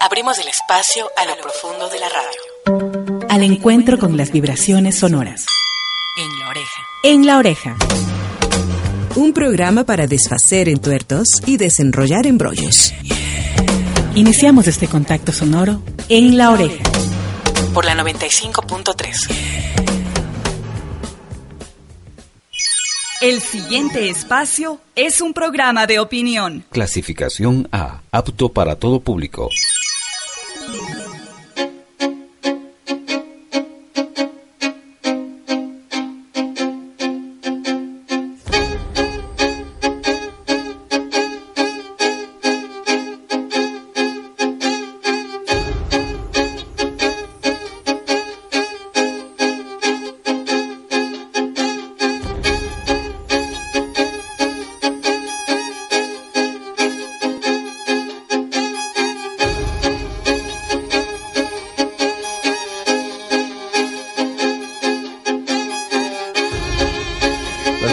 Abrimos el espacio a lo profundo de la radio. Al encuentro con las vibraciones sonoras. En la oreja. En la oreja. Un programa para desfacer entuertos y desenrollar embrollos. Iniciamos este contacto sonoro en la oreja. Por la 95.3. El siguiente espacio es un programa de opinión. Clasificación A, apto para todo público.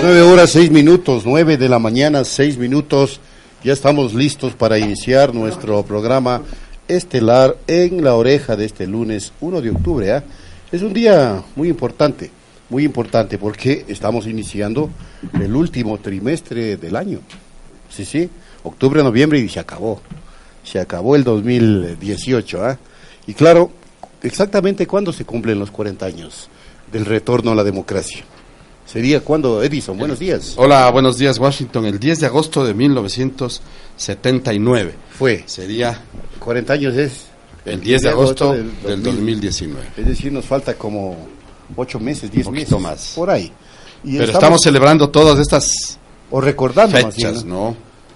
Las nueve horas, seis minutos, nueve de la mañana, seis minutos. Ya estamos listos para iniciar nuestro programa estelar en la oreja de este lunes 1 de octubre. ¿ah? Es un día muy importante, muy importante porque estamos iniciando el último trimestre del año. Sí, sí, octubre, noviembre y se acabó. Se acabó el 2018. ¿ah? Y claro, exactamente cuándo se cumplen los 40 años del retorno a la democracia. Sería cuando, Edison, buenos días. Hola, buenos días, Washington. El 10 de agosto de 1979. Fue. Sería 40 años es. el 10 de agosto del 2019. Es decir, nos falta como 8 meses, 10 poquito meses. más. Por ahí. Y Pero estamos celebrando todas estas o recordando más fechas, bien, ¿no? ¿no?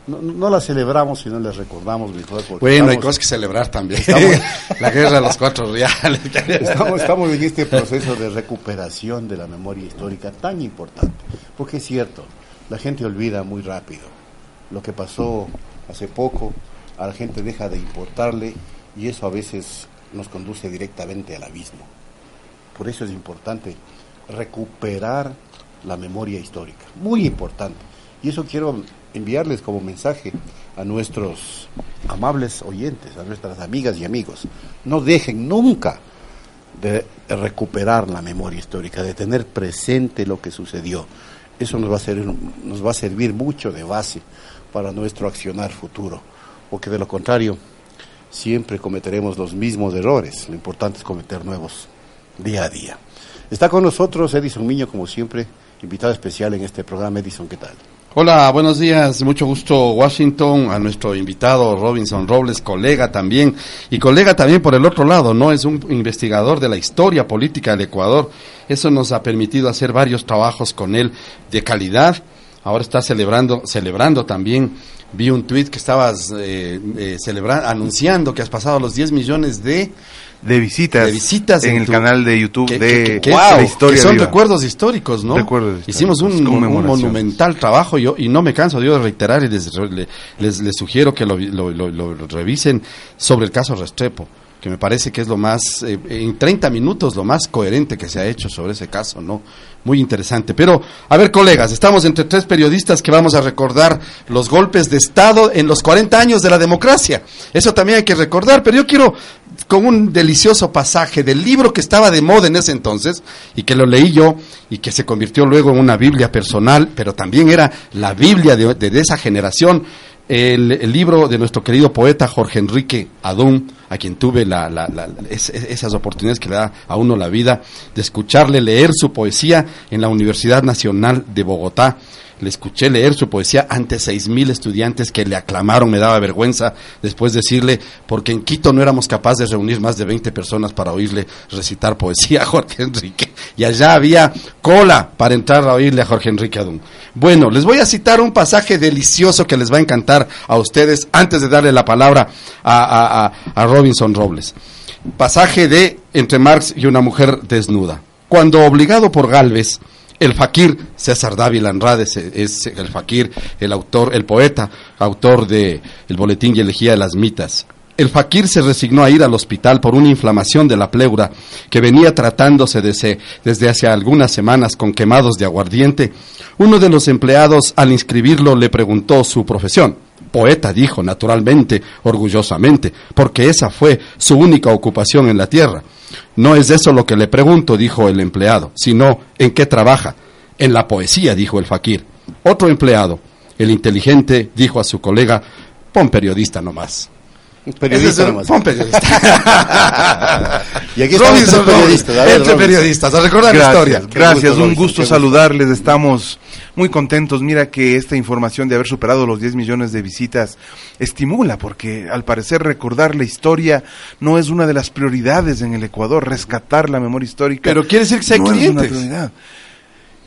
No, no las celebramos, sino las recordamos mejor. porque Bueno, hay cosas que celebrar también. Estamos- La guerra de los cuatro reales. Estamos, estamos en este proceso de recuperación de la memoria histórica tan importante, porque es cierto, la gente olvida muy rápido lo que pasó hace poco, a la gente deja de importarle y eso a veces nos conduce directamente al abismo. Por eso es importante recuperar la memoria histórica, muy importante. Y eso quiero enviarles como mensaje a nuestros amables oyentes, a nuestras amigas y amigos. No dejen nunca de recuperar la memoria histórica, de tener presente lo que sucedió. Eso nos va a servir, nos va a servir mucho de base para nuestro accionar futuro, porque de lo contrario siempre cometeremos los mismos errores. Lo importante es cometer nuevos día a día. Está con nosotros Edison Miño, como siempre, invitado especial en este programa. Edison, ¿qué tal? Hola, buenos días, mucho gusto Washington, a nuestro invitado Robinson Robles, colega también, y colega también por el otro lado, ¿no? Es un investigador de la historia política del Ecuador. Eso nos ha permitido hacer varios trabajos con él de calidad. Ahora está celebrando, celebrando también. Vi un tuit que estabas eh, eh, celebrando, anunciando que has pasado los 10 millones de de visitas, de visitas en, en el tu- canal de YouTube que- de que- que- La que Historia son Viva. recuerdos históricos, ¿no? Recuerdos históricos, Hicimos un, monumental trabajo yo, y no me canso yo de reiterar y les, le- les, les sugiero que lo, lo- lo- lo revisen sobre el caso Restrepo, que me parece que es lo más, eh, en 30 minutos, lo más coherente que se ha hecho sobre ese caso, ¿no? Muy interesante. Pero, a ver, colegas, estamos entre tres periodistas que vamos a recordar los golpes de Estado en los 40 años de la democracia. Eso también hay que recordar, pero yo quiero con un delicioso pasaje del libro que estaba de moda en ese entonces y que lo leí yo y que se convirtió luego en una Biblia personal, pero también era la Biblia de, de- de esa generación, el, libro de nuestro querido poeta Jorge Enrique Adún, a quien tuve la- la- la- es- es- esas oportunidades que le da a uno la vida de escucharle leer su poesía en la Universidad Nacional de Bogotá. Le escuché leer su poesía ante seis mil estudiantes que le aclamaron, me daba vergüenza después decirle, porque en Quito no éramos capaces de reunir más de 20 personas para oírle recitar poesía a Jorge Enrique. Y allá había cola para entrar a oírle a Jorge Enrique Adún. Bueno, les voy a citar un pasaje delicioso que les va a encantar a ustedes antes de darle la palabra a, a- Robinson Robles. Pasaje de Entre Marx y una mujer desnuda. Cuando obligado por Galvez, el fakir César Dávila Andrade es, es el fakir, el autor, el poeta, autor de El Boletín y Elegía de las Mitas. El fakir se resignó a ir al hospital por una inflamación de la pleura que venía tratándose desde, desde hace algunas semanas con quemados de aguardiente. Uno de los empleados, al inscribirlo, le preguntó su profesión. Poeta, dijo, naturalmente, orgullosamente, porque esa fue su única ocupación en la tierra. No es eso lo que le pregunto, dijo el empleado, sino en qué trabaja. En la poesía, dijo el fakir. Otro empleado, el inteligente, dijo a su colega, pon periodista nomás. Periodista es nomás. pon periodista. Y aquí estamos Robinson entre periodistas. Ver, entre Robinson. periodistas, a recordar la Gracias, historia. Qué gracias, gusto, un gusto. saludarles, estamos muy contentos. Mira que esta información de haber superado los 10 millones de visitas estimula, porque al parecer recordar la historia no es una de las prioridades en el Ecuador, rescatar la memoria histórica. Pero quiere decir que si hay no clientes. prioridad.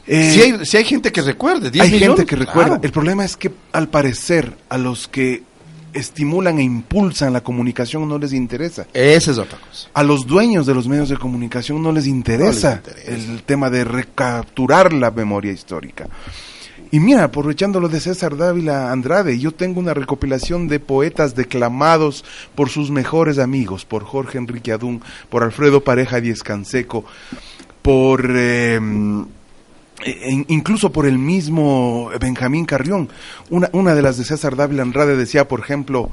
Eh, Si hay, si hay gente que recuerde, 10 hay millones, gente que recuerda. claro. El problema es que al parecer a los que estimulan e impulsan la comunicación no les interesa. Esa es otra cosa. A los dueños de los medios de comunicación no les interesa, No les interesa. el tema de recapturar la memoria histórica. Y mira, aprovechando lo de César Dávila Andrade, yo tengo una recopilación de poetas declamados por sus mejores amigos, por Jorge Enrique Adún, por Alfredo Pareja Díez Canseco, por... eh, e- incluso por el mismo Benjamín Carrión. Una, una de las de César Dávila Andrade decía, por ejemplo,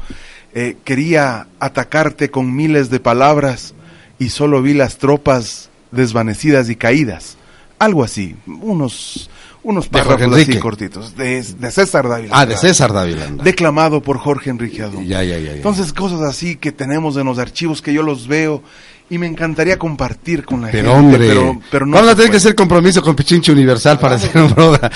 eh, quería atacarte con miles de palabras y solo vi las tropas desvanecidas y caídas. Algo así, unos, unos párrafos así cortitos, de, de César Dávila. Ah, de. César Dávila. Declamado por Jorge Enrique Adón. Ya, ya, ya, ya. Entonces, cosas así que tenemos en los archivos que yo los veo y me encantaría compartir con la Pero gente. hombre, pero, pero no vamos a tener que hacer compromiso con Pichincho Universal para hacer un programa.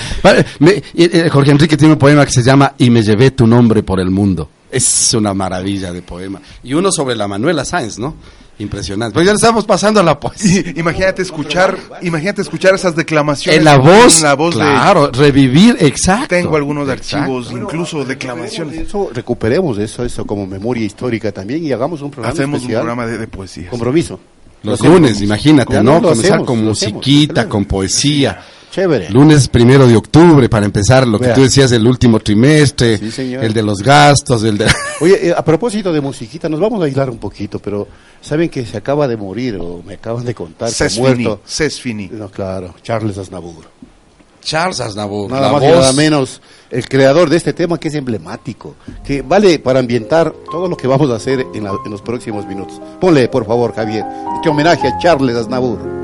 Y- y Jorge Enrique tiene un poema que se llama Y me llevé tu nombre por el mundo. Es una maravilla de poema. Y uno sobre la Manuela Sáenz, ¿no? Impresionante. Pues ya le estamos pasando a la poesía. Imagínate escuchar, imagínate escuchar esas declamaciones En la voz, en la voz de claro, revivir, exacto. tengo algunos Exacto. archivos, incluso declamaciones. Eso, recuperemos eso, eso como memoria histórica también y hagamos un programa Hacemos un especial. programa de, de poesía. Compromiso. Los Lo hacemos. lunes, imagínate, Ya ¿no? Comenzar hacemos, con hacemos. musiquita, Excelente. con poesía. Chévere. Lunes primero de octubre, para empezar, lo que tú decías, el último trimestre, Sí, señor. el de los gastos, el de... Oye, eh, a propósito de musiquita, nos vamos a aislar un poquito, pero ¿saben que se acaba de morir o me acaban de contar que ha Cés Fini, muerto? Cés Fini. No, claro, Charles Aznavour. Charles Aznavour, Nada la más y nada menos el creador de este tema que es emblemático, que vale para ambientar todo lo que vamos a hacer en, la- en los próximos minutos. Ponle, por favor, Javier, este homenaje a Charles Aznavour.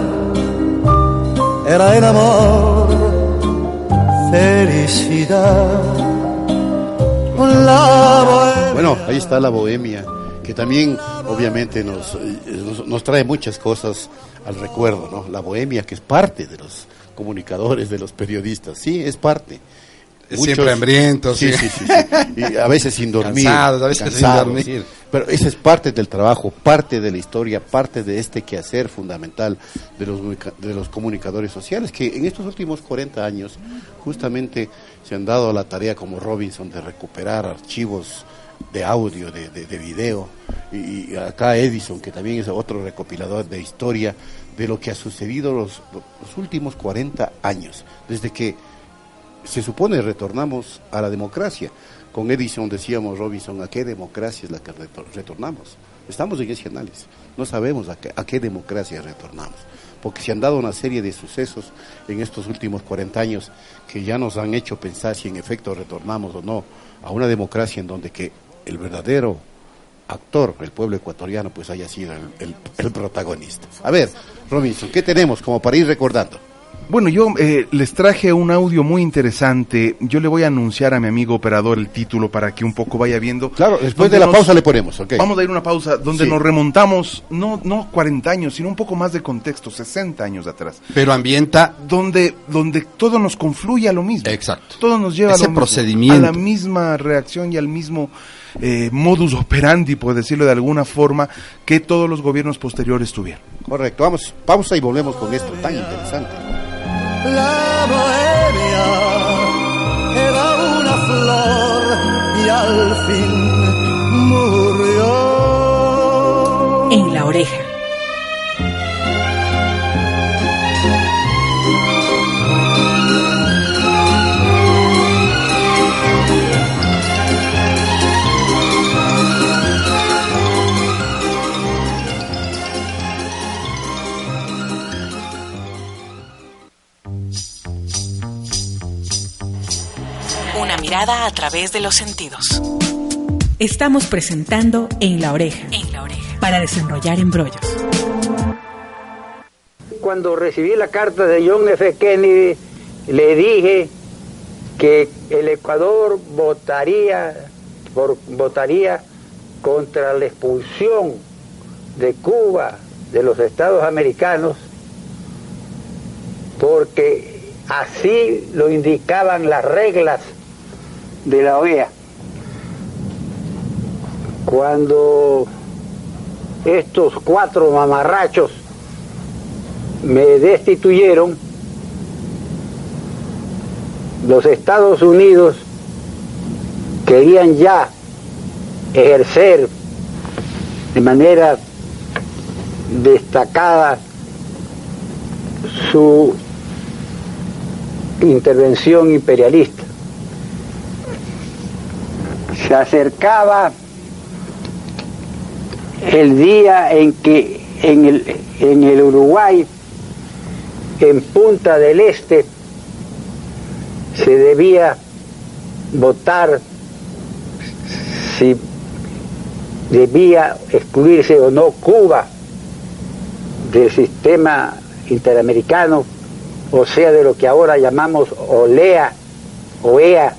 era el amor, felicidad. La. Bueno, ahí está la bohemia, que también obviamente nos, nos, nos trae muchas cosas al recuerdo, ¿no? La bohemia, que es parte de los comunicadores, de los periodistas, sí, es parte. Siempre hambrientos, sí, sí. sí, sí, sí. Y a veces sin dormir. Cansados, a veces sin dormir. sí. Pero esa es parte del trabajo, parte de la historia, parte de este quehacer fundamental de los, de los comunicadores sociales, que en estos últimos 40 años justamente se han dado la tarea como Robinson de recuperar archivos de audio, de, de, de video, y, y acá Edison, que también es otro recopilador de historia de lo que ha sucedido los, los últimos 40 años, desde que se supone retornamos a la democracia. Con Edison decíamos, Robinson, ¿a qué democracia es la que retor- retornamos? Estamos en ese análisis. No sabemos a qué, a qué democracia retornamos. Porque se han dado una serie de sucesos en estos últimos 40 años que ya nos han hecho pensar si en efecto retornamos o no a una democracia en donde que el verdadero actor, el pueblo ecuatoriano, pues haya sido el, el- el protagonista. A ver, Robinson, ¿qué tenemos como para ir recordando? Bueno, yo eh, les traje un audio muy interesante. Yo le voy a anunciar a mi amigo operador el título para que un poco vaya viendo. Claro, después de la nos- pausa le ponemos, ¿ok? Vamos a ir a una pausa donde Sí. nos remontamos, no, no 40 años, sino un poco más de contexto, 60 años atrás. Pero ambienta Donde, donde todo nos confluye a lo mismo. Exacto. Todo nos lleva Ese a lo mismo, procedimiento. a la misma reacción y al mismo eh, modus operandi, por decirlo de alguna forma, que todos los gobiernos posteriores tuvieron. Correcto, vamos, pausa y volvemos con esto tan interesante. La bohemia era una flor y al fin murió. En la oreja. Mirada a través de los sentidos. Estamos presentando En la oreja. En la oreja. Para desenrollar embrollos. Cuando recibí la carta de John F. Kennedy, le dije que el Ecuador votaría, por, votaría contra la expulsión de Cuba de los Estados Americanos, porque así lo indicaban las reglas de la OEA. Cuando estos cuatro mamarrachos me destituyeron, los Estados Unidos querían ya ejercer de manera destacada su intervención imperialista. Se acercaba el día en que en el, en el Uruguay, en Punta del Este, se debía votar si debía excluirse o no Cuba del sistema interamericano, o sea, de lo que ahora llamamos OLEA, OEA,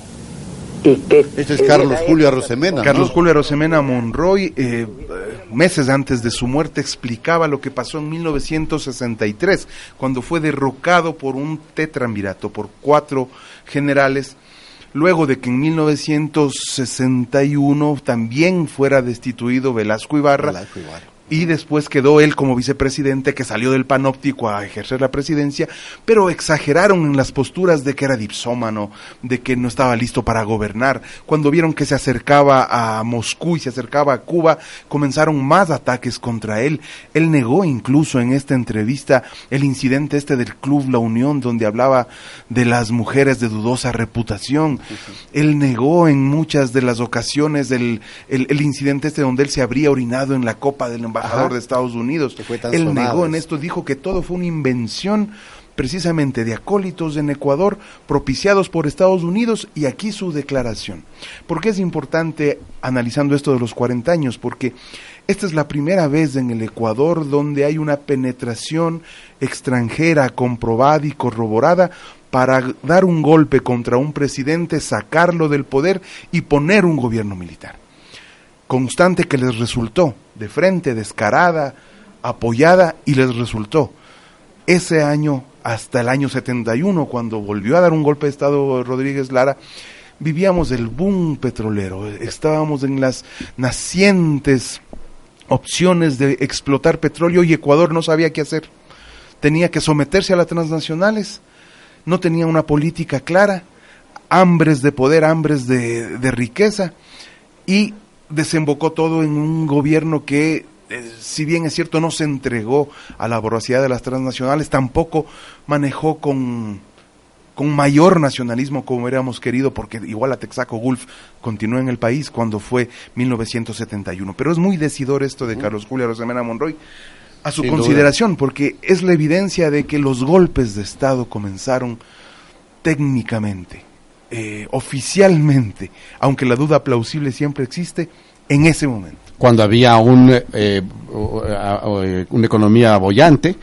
Este es Carlos Julio Arosemena, ¿no? Carlos Julio Arosemena Monroy, eh, meses antes de su muerte, explicaba lo que pasó en 1963, cuando fue derrocado por un tetramvirato, por cuatro generales, luego de que en 1961 también fuera destituido Velasco Ibarra. Velasco Ibarra. Y después quedó él como vicepresidente que salió del panóptico a ejercer la presidencia, pero exageraron en las posturas de que era dipsómano, de que no estaba listo para gobernar. Cuando vieron que se acercaba a Moscú y se acercaba a Cuba, comenzaron más ataques contra él. Él negó incluso en esta entrevista el incidente este del Club La Unión, donde hablaba de las mujeres de dudosa reputación. Él negó en muchas de las ocasiones el, el, el incidente este donde él se habría orinado en la copa del embajador Ajá. de Estados Unidos. Que fue tan Él negó en esto, dijo que todo fue una invención precisamente de acólitos en Ecuador propiciados por Estados Unidos y aquí su declaración. ¿Por qué es importante analizando esto de los 40 años? Porque esta es la primera vez en el Ecuador donde hay una penetración extranjera comprobada y corroborada para dar un golpe contra un presidente, sacarlo del poder y poner un gobierno militar constante que les resultó, de frente, descarada, apoyada, y les resultó. Ese año, hasta el año 71, cuando volvió a dar un golpe de Estado Rodríguez Lara, vivíamos el boom petrolero, estábamos en las nacientes opciones de explotar petróleo y Ecuador no sabía qué hacer. Tenía que someterse a las transnacionales, no tenía una política clara, hambres de poder, hambres de, de riqueza, y desembocó todo en un gobierno que, eh, si bien es cierto, no se entregó a la voracidad de las transnacionales, tampoco manejó con con mayor nacionalismo como hubiéramos querido, porque igual a Texaco Gulf continuó en el país cuando fue 1971. Pero es muy decidor esto de Carlos Julio Rosemena Monroy a su Sin consideración, porque es la evidencia de que los golpes de Estado comenzaron técnicamente, eh, oficialmente, aunque la duda plausible siempre existe, en ese momento. cuando había un, eh, o- eh, una economía bollante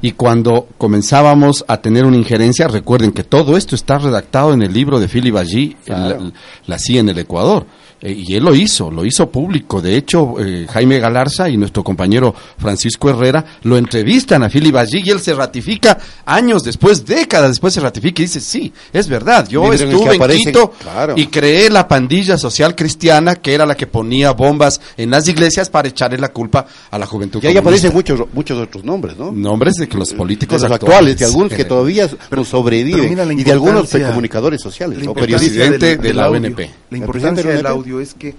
y cuando comenzábamos a tener una injerencia, recuerden que todo esto está redactado en el libro de Philip Allí, Claro. la CIA en el Ecuador. Eh, y él lo hizo, lo hizo público. De hecho, eh, Jaime Galarza y nuestro compañero Francisco Herrera lo entrevistan a Philip Allí y él se ratifica años después, décadas después se ratifica y dice, sí, es verdad, yo estuve en aparecen- Quito claro. y creé la pandilla social cristiana que era la que ponía bombas en las iglesias para echarle la culpa a la juventud. Y ahí comunista. aparecen muchos, muchos otros nombres, ¿no? nombres de que los De políticos los actuales, de algunos que todavía nos sobreviven, y de algunos importancia- comunicadores sociales La o importancia periodistas. Presidente de la. ONP. La El importancia presidente de del la ONP. Audio es que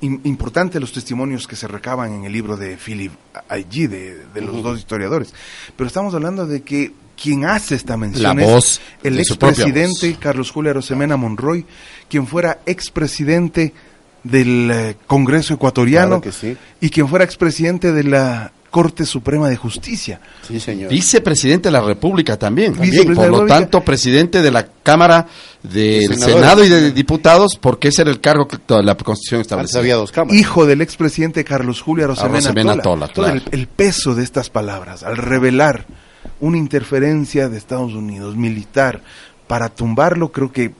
im- importante los testimonios que se recaban en el libro de Philip Allí, de, de los dos historiadores. Pero estamos hablando de que quien hace esta mención es el expresidente Carlos Julio Arosemena Monroy, quien fuera expresidente del eh, Congreso Ecuatoriano Claro que sí. y quien fuera expresidente de la Corte Suprema de Justicia. Sí, señor. Vicepresidente de la República también. Vicepresidente Por lo República. tanto, presidente de la Cámara del. Senado y de Diputados, porque ese era el cargo que toda la Constitución Antes establecía. había dos cámaras. hijo del expresidente Carlos Julio Arosemena Tola. Tola, Entonces, claro. el, el peso de estas palabras, al revelar una interferencia de Estados Unidos militar para tumbarlo, creo que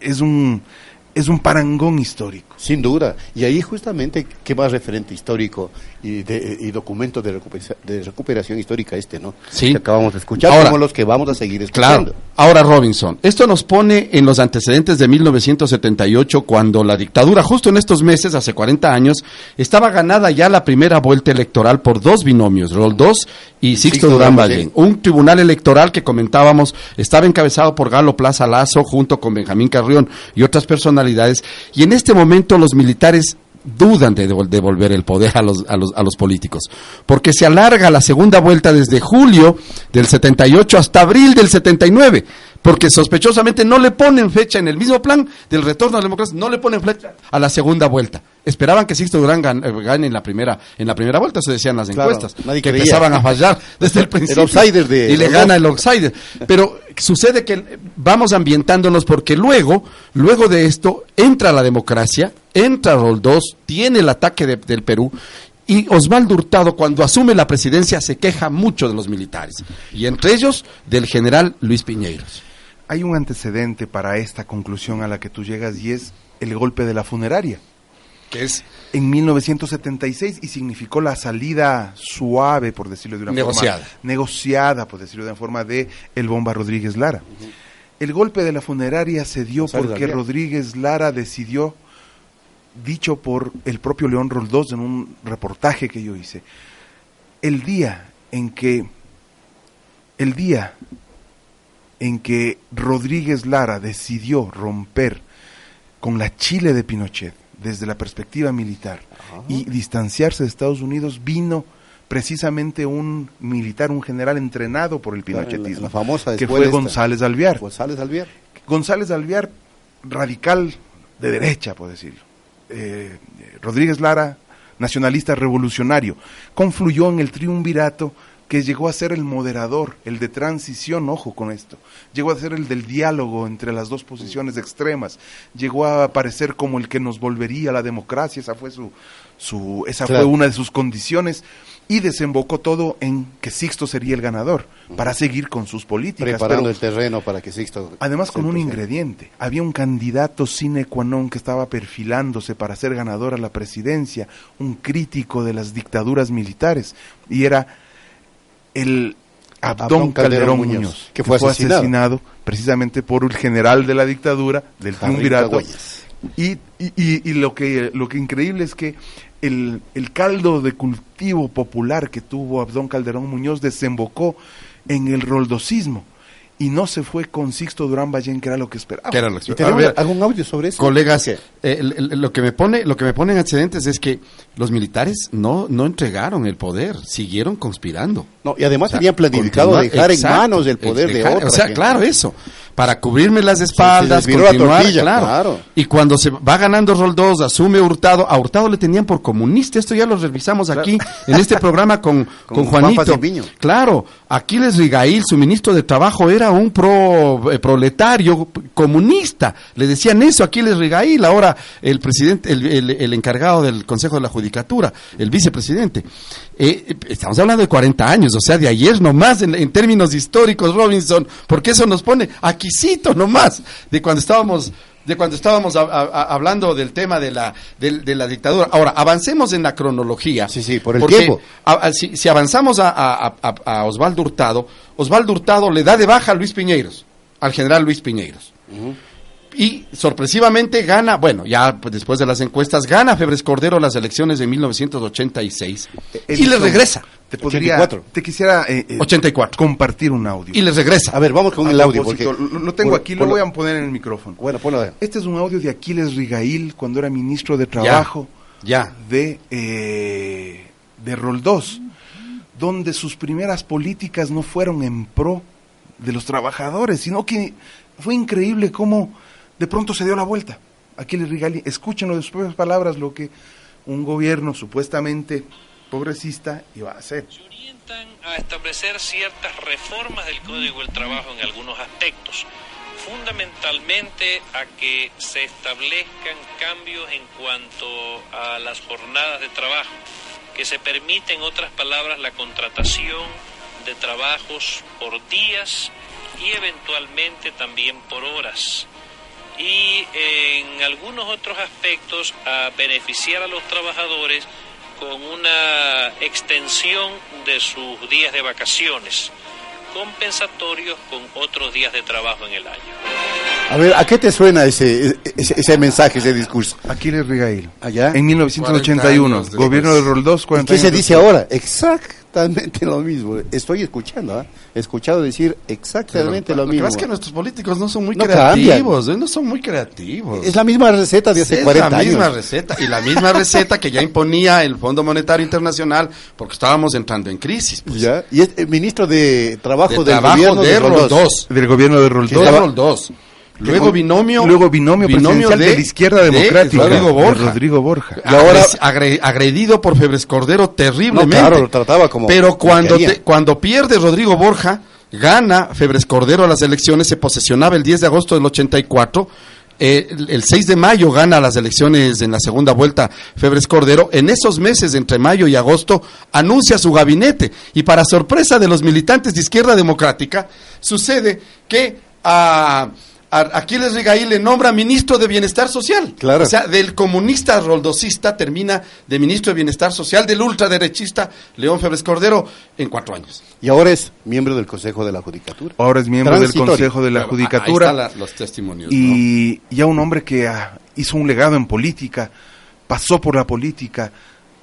es un, es un parangón histórico. Sin duda. Y ahí justamente, ¿qué más referente histórico y, de- y documento de, recuperación, de recuperación histórica este, no? Sí. Que acabamos de escuchar, Ahora- como los que vamos a seguir escuchando. Claro. Ahora, Robinson, esto nos pone en los antecedentes de 1978, cuando la dictadura, justo en estos meses, hace 40 años, estaba ganada ya la primera vuelta electoral por dos binomios, Roldós y Sixto, Sixto Durán. Ballén. Un tribunal electoral que comentábamos estaba encabezado por Galo Plaza Lazo, junto con Benjamín Carrión y otras personalidades, y en este momento los militares dudan de devol- devolver el poder a los, a, los, a los políticos, porque se alarga la segunda vuelta desde julio del 78 hasta abril del 79, porque sospechosamente no le ponen fecha en el mismo plan del retorno a la democracia, no le ponen fecha a la segunda vuelta. Esperaban que Sixto Durán eh, gane en la primera en la primera vuelta, eso decían las Claro, encuestas, nadie que empezaban a fallar desde el principio. outsider de y le gana el outsider. Pero sucede que vamos ambientándonos porque luego, luego de esto, entra la democracia, entra Roldós, tiene el ataque de- del Perú. Y Osvaldo Hurtado, cuando asume la presidencia, se queja mucho de los militares. Y entre ellos, del general Luis Piñeiros. Hay un antecedente para esta conclusión a la que tú llegas y es el golpe de la funeraria. Que es en 1976 y significó la salida suave, por decirlo de una Negociada. forma, negociada, por decirlo de una forma, de el Bomba Rodríguez Lara. El golpe de la funeraria se dio González porque. Rodríguez Lara decidió, dicho por el propio León Roldós en un reportaje que yo hice, el día en que, el día en que Rodríguez Lara decidió romper con la Chile de Pinochet desde la perspectiva militar y distanciarse de Estados Unidos, vino precisamente un militar, un general entrenado por el pinochetismo, la- la famosa que fue. González Alviar. González Alviar. González Alviar, radical de derecha, por decirlo. Eh, Rodríguez Lara, nacionalista revolucionario, confluyó en el triunvirato que llegó a ser el moderador, el de transición, ojo con esto, llegó a ser el del diálogo entre las dos posiciones extremas, llegó a aparecer como el que nos volvería a la democracia, esa fue su, su esa Claro. fue una de sus condiciones y desembocó todo en que Sixto sería el ganador para seguir con sus políticas. Preparando pero- el terreno para que Sixto... Además con un ingrediente. Había un candidato sine qua non que estaba perfilándose para ser ganador a la presidencia, un crítico de las dictaduras militares, y era el Abdón, Calderón, Calderón Muñoz, Muñoz, que fue asesinado. precisamente por el general de la dictadura, del triunvirato. Y, y- y lo que lo que increíble es que el, el caldo de cultivo popular que tuvo Abdón Calderón Muñoz desembocó en el roldosismo. Y no se fue con Sixto Durán Ballén, que era lo que esperaba. Era lo que Y esperaba. A ver, algún audio sobre eso. Colegas, eh, el- el- lo que me pone, lo que me pone en antecedentes es que los militares no, no entregaron el poder, siguieron conspirando. No, y además O sea, tenían planificado dejar exacto, en manos el poder de otra. O sea, gente. claro, eso. Para cubrirme las espaldas, la continuar, claro. claro. Y cuando se va ganando Roldós, asume Hurtado, a Hurtado le tenían por comunista, esto ya lo revisamos aquí en este programa con, con, Con Juan Juanito. Claro, Aquiles Rigail, su ministro de Trabajo, era un pro eh, proletario comunista. Le decían eso a Aquiles Rigail, ahora el presidente, el, el- el encargado del Consejo de la Judicatura, el vicepresidente. Eh, eh, estamos hablando de 40 años, o sea, de ayer nomás en, en términos históricos, Robinson, porque eso nos pone aquisito nomás de cuando estábamos de cuando estábamos a- a- a- hablando del tema de la del- de, la dictadura. Ahora, avancemos en la cronología. Sí, sí, por el tiempo. si, si avanzamos a, a- a- a Osvaldo Hurtado, Osvaldo Hurtado le da de baja a Luis Piñeiros, al general Luis Piñeiros. Y sorpresivamente gana, bueno, ya pues, después de las encuestas, gana Febres Cordero las elecciones de 1986 y le Edison, regresa. Te podría, 84. te quisiera eh, eh, 84. compartir un audio. Y le regresa. A ver, vamos con A el audio. Porque, lo, lo tengo aquí, lo voy a poner en el micrófono. Bueno, ponlo. a- Este es un audio de Aquiles Rigail cuando era ministro de Trabajo Ya. de, eh, de Roldós, donde sus primeras políticas no fueron en pro de los trabajadores, sino que fue increíble cómo de pronto se dio la vuelta. Aquiles Rigail, escúchenlo de sus propias palabras lo que un gobierno supuestamente progresista iba a hacer. orientan a establecer ciertas reformas del Código del Trabajo en algunos aspectos, fundamentalmente a que se establezcan cambios en cuanto a las jornadas de trabajo, que se permite, en otras palabras, la contratación de trabajos por días y eventualmente también por horas y en algunos otros aspectos a beneficiar a los trabajadores con una extensión de sus días de vacaciones, compensatorios con otros días de trabajo en el año. A ver, ¿a qué te suena ese, ese, ese mensaje, ese discurso? Aquiles Rigail. Allá. En 1981, 40 años gobierno de Roldós, ¿Y 40 qué se dice ahora? Exactamente lo mismo. Estoy escuchando, ¿ah? He escuchado decir exactamente lo que mismo. pasa es que nuestros políticos no son muy No creativos, ¿eh? no son muy creativos. Es la misma receta de hace Es 40 la misma años. receta y la misma receta que ya imponía el Fondo Monetario Internacional porque estábamos entrando en crisis. pues. ¿Ya? Y es el ministro de Trabajo De del trabajo gobierno de de Roldós. Roldós. Del gobierno de Que Roldós. Roldós. Luego binomio, Luego binomio, presidencial de, la izquierda de democrática. Rodrigo de Borja. Rodrigo Borja. Y ahora- Agres- agre- agredido por Febres Cordero No, terriblemente. claro, lo trataba como. Pero cuando, te- cuando pierde Rodrigo Borja, gana Febres Cordero las elecciones, se posesionaba el 10 de agosto del 84. eh, el, el 6 de mayo gana las elecciones en la segunda vuelta Febres Cordero. En esos meses, entre mayo y agosto, anuncia su gabinete. Y para sorpresa de los militantes de Izquierda Democrática, sucede que a, a Aquiles Rigail le nombra ministro de Bienestar Social. Claro. O sea, del comunista roldosista termina de ministro de Bienestar Social, del ultraderechista León Febres Cordero en cuatro años. Y ahora es miembro del Consejo de la Judicatura. Ahora es miembro del. Consejo de la Judicatura. Ahí están la- los testimonios. ¿no? y ya un hombre que ah, hizo un legado en política, pasó por la política,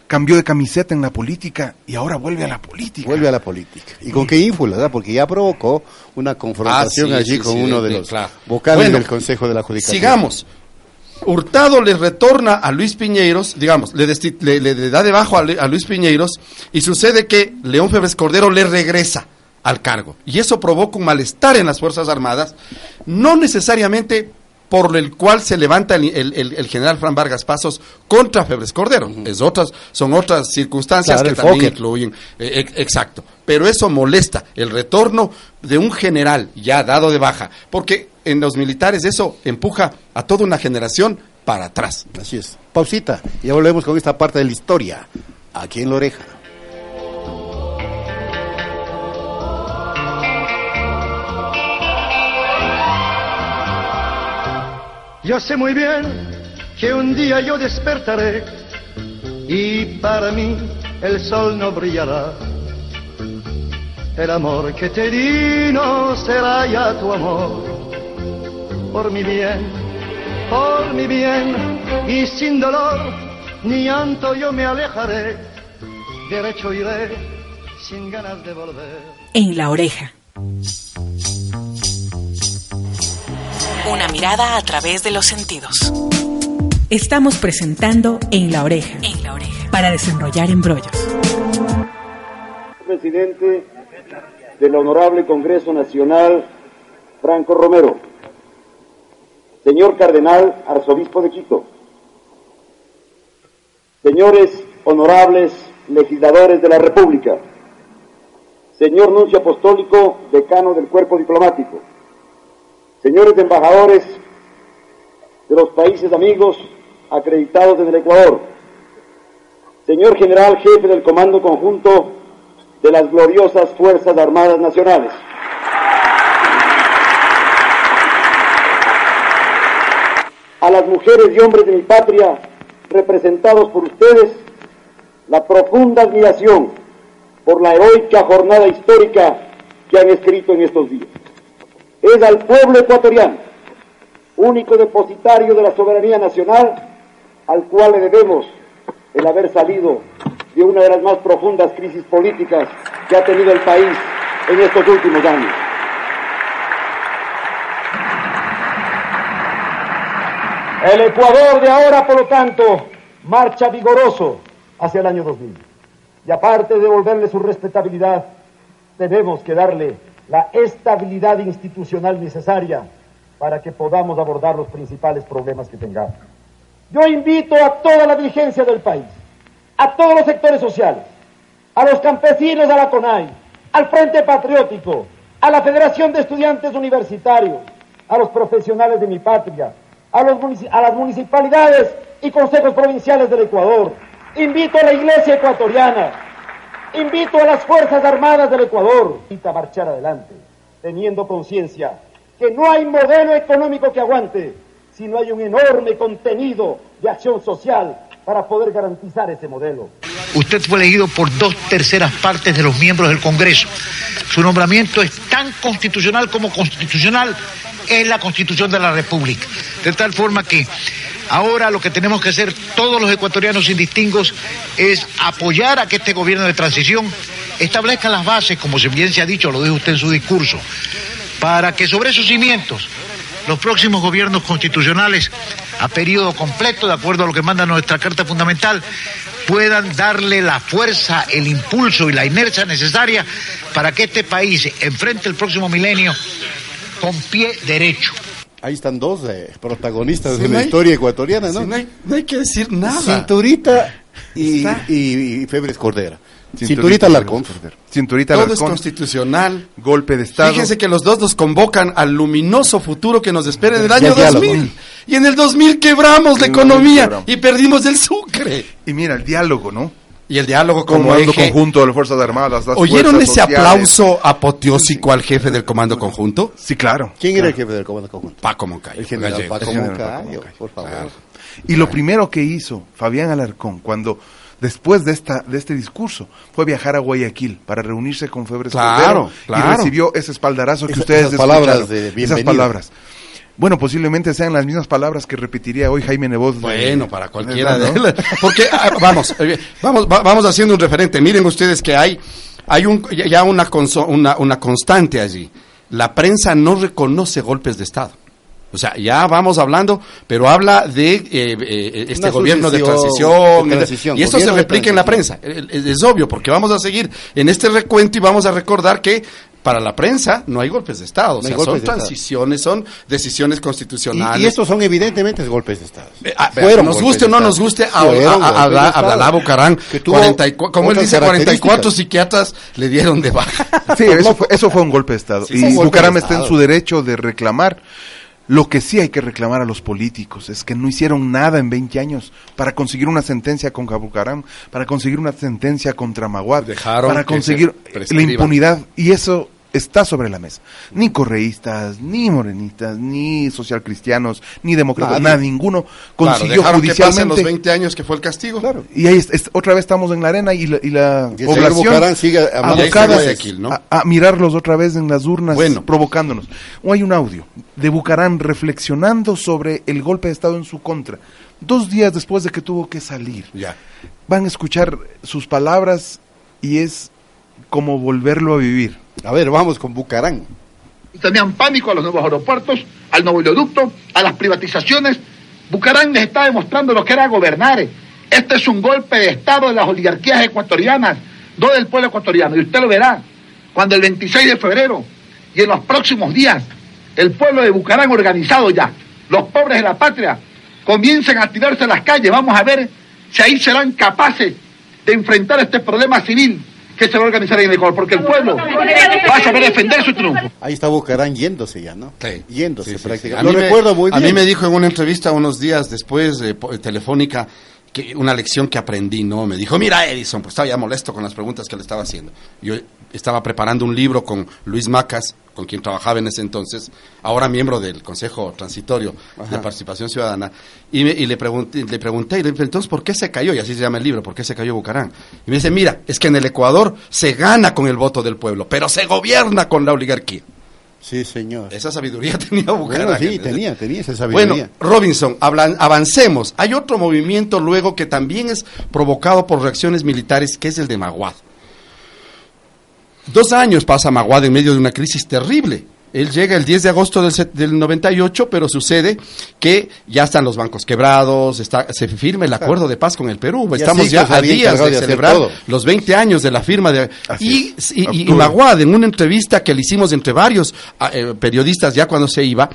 cambió de camiseta en la política y ahora vuelve a la política. Vuelve a la política. ¿Y con qué ínfula? verdad? Porque ya provocó una confrontación Ah, sí, allí sí, con sí, uno de- los claro. vocales Bueno, del Consejo de la Judicatura. Sigamos. Hurtado le retorna a Luis Piñeiros, digamos, le, desti- le- le- le da debajo a, a Luis Piñeiros y sucede que León Febres Cordero le regresa al cargo. Y eso provoca un malestar en las Fuerzas Armadas, no necesariamente por el cual se levanta el, el- el- el general Fran Vargas Pasos contra Febres Cordero. es otras, son otras circunstancias Claro, que también Fokker. incluyen. eh, ex- exacto. Pero eso molesta, el retorno de un general ya dado de baja, porque en los militares eso empuja a toda una generación para atrás. Así es. Pausita. Y ya volvemos con esta parte de la historia. Aquí en la oreja. Yo sé muy bien que un día yo despertaré y para mí el sol no brillará. El amor que te di no será ya tu amor. Por mi bien, por mi bien y sin dolor ni llanto yo me alejaré. Derecho iré sin ganas de volver. En la oreja. Una mirada a través de los sentidos. Estamos presentando En la Oreja. En la oreja. Para desenrollar embrollos. Presidente del Honorable Congreso Nacional, Franco Romero. Señor Cardenal, Arzobispo de Quito. Señores honorables legisladores de la República. Señor Nuncio Apostólico, decano del Cuerpo Diplomático. Señores embajadores de los países amigos acreditados en el Ecuador. Señor General Jefe del Comando Conjunto de las gloriosas Fuerzas Armadas Nacionales. A las mujeres y hombres de mi patria, representados por ustedes, la profunda admiración por la heroica jornada histórica que han escrito en estos días. Es al pueblo ecuatoriano, único depositario de la soberanía nacional, al cual le debemos el haber salido de una de las más profundas crisis políticas que ha tenido el país en estos últimos años. El Ecuador de ahora, por lo tanto, marcha vigoroso hacia el año 2000. Y aparte de devolverle su respetabilidad, tenemos que darle la estabilidad institucional necesaria para que podamos abordar los principales problemas que tengamos. Yo invito a toda la dirigencia del país, a todos los sectores sociales, a los campesinos de la CONAI, al Frente Patriótico, a la Federación de Estudiantes Universitarios, a los profesionales de mi patria, a, a las municipalidades y consejos provinciales del Ecuador. Invito a la Iglesia ecuatoriana, invito a las Fuerzas Armadas del Ecuador a marchar adelante, teniendo conciencia que no hay modelo económico que aguante si no hay un enorme contenido de acción social para poder garantizar ese modelo. Usted fue elegido por dos terceras partes de los miembros del Congreso. Su nombramiento es tan constitucional como constitucional es la Constitución de la República. De tal forma que ahora lo que tenemos que hacer todos los ecuatorianos sin distingos es apoyar a que este gobierno de transición establezca las bases, como bien se ha dicho, lo dijo usted en su discurso, para que sobre esos cimientos los próximos gobiernos constitucionales a periodo completo, de acuerdo a lo que manda nuestra Carta Fundamental, puedan darle la fuerza, el impulso y la inercia necesaria para que este país enfrente el próximo milenio con pie derecho. Ahí están dos eh, protagonistas de la historia ecuatoriana, ¿no? no, hay, no, hay, que decir nada. Cinturita y, y, y Febres Cordera. Cinturita Alarcón. Cinturita Todo es constitucional. Golpe de Estado. Fíjense que los dos nos convocan al luminoso futuro que nos espera en el año 2000. Y en el 2000 quebramos la economía y perdimos el sucre. Y mira, el diálogo, ¿no? Y el diálogo como Comando conjunto de las Fuerzas Armadas. Las ¿Oyeron fuerzas ese sociales. aplauso apoteósico al jefe del comando conjunto? Sí, claro. ¿Quién era claro. el jefe del comando conjunto? Paco Moncayo. El general Gallego. Paco El general Moncayo, Paco Moncayo. por favor. Claro. Y lo primero que hizo Fabián Alarcón cuando después de esta de este discurso fue viajar a Guayaquil para reunirse con Febres Claro, Cordero claro. y recibió ese espaldarazo que Esa- ustedes esas palabras de esas palabras. Bueno, posiblemente sean las mismas palabras que repetiría hoy Jaime Nebot. Bueno, para cualquiera ¿no? de Porque, ah, vamos, eh, vamos, va- vamos haciendo un referente. Miren ustedes que hay, hay un, ya una, conso- una, una constante allí. La prensa no reconoce golpes de Estado. O sea, ya vamos hablando, pero habla de eh, eh, este gobierno de transición, de transición, y esto se replica en la prensa. Es, obvio, porque vamos a seguir en este recuento y vamos a recordar que para la prensa no hay golpes de Estado, o No sea, golpes son de Estado. transiciones, son decisiones Y, constitucionales. y estos son evidentemente golpes de Estado. Eh, ah, Fueron nos guste o no nos guste, a, a, a, golpes de a- Estado. Abdalá Bucarán, Que tuvo 44 como él dice, 44 características. psiquiatras le dieron de baja. Sí, eso fue, eso fue un golpe de Estado. Sí, y Bucaram está en su derecho de reclamar. Lo que sí hay que reclamar a los políticos es que no hicieron nada en 20 años para conseguir una sentencia contra Bucaram, para conseguir una sentencia contra Maguad, para conseguir se la impunidad. Y eso está sobre la mesa. Ni correístas, ni morenistas, ni socialcristianos, ni demócratas, nada, ninguno Claro, consiguió que pasen judicialmente. los 20 años que fue el castigo. Claro. Y ahí es- es- otra vez estamos en la arena y la, y la Y población sigue amando abocada a Guayaquil, ¿no? a, a mirarlos otra vez en las urnas, Bueno. provocándonos. O hay un audio de Bucarán reflexionando sobre el golpe de Estado en su contra, dos días después de que tuvo que salir. Ya. Van a escuchar sus palabras y es como volverlo a vivir. A ver, vamos con Bucarán. tenían pánico a los nuevos aeropuertos, al nuevo oleoducto, a las privatizaciones. Bucarán les está demostrando lo que era gobernar. Este es un golpe de Estado de las oligarquías ecuatorianas, no del pueblo ecuatoriano. Y usted lo verá cuando el 26 de febrero y en los próximos días el pueblo de Bucarán organizado ya, los pobres de la patria, comiencen a tirarse a las calles. Vamos a ver si ahí serán capaces de enfrentar este problema civil que se va a organizar en el Ecuador, porque el pueblo va a saber defender su triunfo. Ahí está Bucarán yéndose ya, ¿no? Sí. Yéndose Sí, sí, sí. prácticamente. A Lo mí me- recuerdo muy A bien. mí me dijo en una entrevista unos días después, eh, po- telefónica, que una lección que aprendí, ¿no? Me dijo, mira Edison, pues estaba ya molesto con las preguntas que le estaba haciendo. Yo estaba preparando un libro con Luis Macas, con quien trabajaba en ese entonces, ahora miembro del Consejo Transitorio de. Participación Ciudadana, y, me- y le, pregunté, le pregunté, y le dije, entonces, ¿por qué se cayó? Y así se llama el libro, ¿por qué se cayó Bucarán? Y me dice, mira, es que en el Ecuador se gana con el voto del pueblo, pero se gobierna con la oligarquía. Sí, señor. Esa sabiduría tenía Bucarán. Bueno, sí, ¿entendés? tenía, tenía esa sabiduría. Bueno, Robinson, avancemos. Hay otro movimiento luego que también es provocado por reacciones militares, que es el de Maguad. Dos años pasa Maguad en medio de una crisis terrible. Él llega el 10 de agosto del, del 98, pero sucede que ya están los bancos quebrados, está, se firma el acuerdo de paz con el Perú. Estamos así ya a días de, celebrar todo. los 20 años de la firma de... Así Y, es. y, y- y Octubre. Maguad, en una entrevista que le hicimos entre varios ah, eh, periodistas ya cuando se iba,